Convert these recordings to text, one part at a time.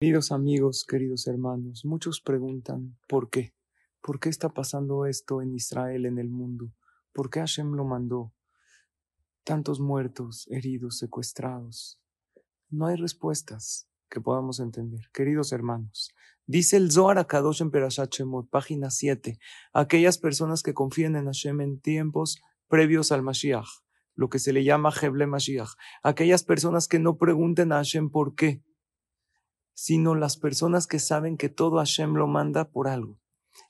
Queridos amigos, queridos hermanos, muchos preguntan ¿por qué? ¿Por qué está pasando esto en Israel, en el mundo? ¿Por qué Hashem lo mandó? Tantos muertos, heridos, secuestrados. No hay respuestas que podamos entender. Queridos hermanos, dice el Zohar Akadosh en Perashat página 7, aquellas personas que confían en Hashem en tiempos previos al Mashiach, lo que se le llama Heble Mashiach, aquellas personas que no pregunten a Hashem por qué, sino las personas que saben que todo Hashem lo manda por algo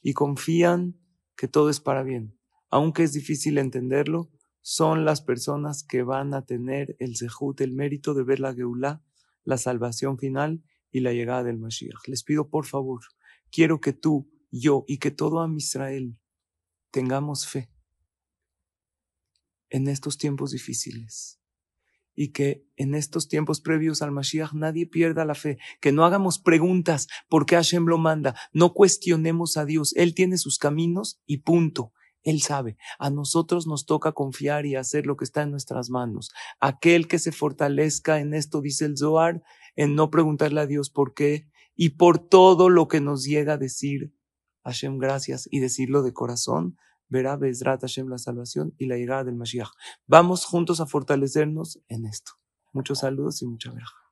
y confían que todo es para bien. Aunque es difícil entenderlo, son las personas que van a tener el zehut, el mérito de ver la Geulah, la salvación final y la llegada del Mashiach. Les pido por favor, quiero que tú, yo y que todo a Israel tengamos fe en estos tiempos difíciles y que en estos tiempos previos al Mashiach nadie pierda la fe, que no hagamos preguntas por qué Hashem lo manda, no cuestionemos a Dios, Él tiene sus caminos y punto. Él sabe, a nosotros nos toca confiar y hacer lo que está en nuestras manos. Aquel que se fortalezca en esto, dice el Zohar, en no preguntarle a Dios por qué y por todo lo que nos llega a decir Hashem gracias y decirlo de corazón, verá Bezrat Hashem la salvación y la llegada del Mashiach. Vamos juntos a fortalecernos en esto. Muchos saludos y mucha verja.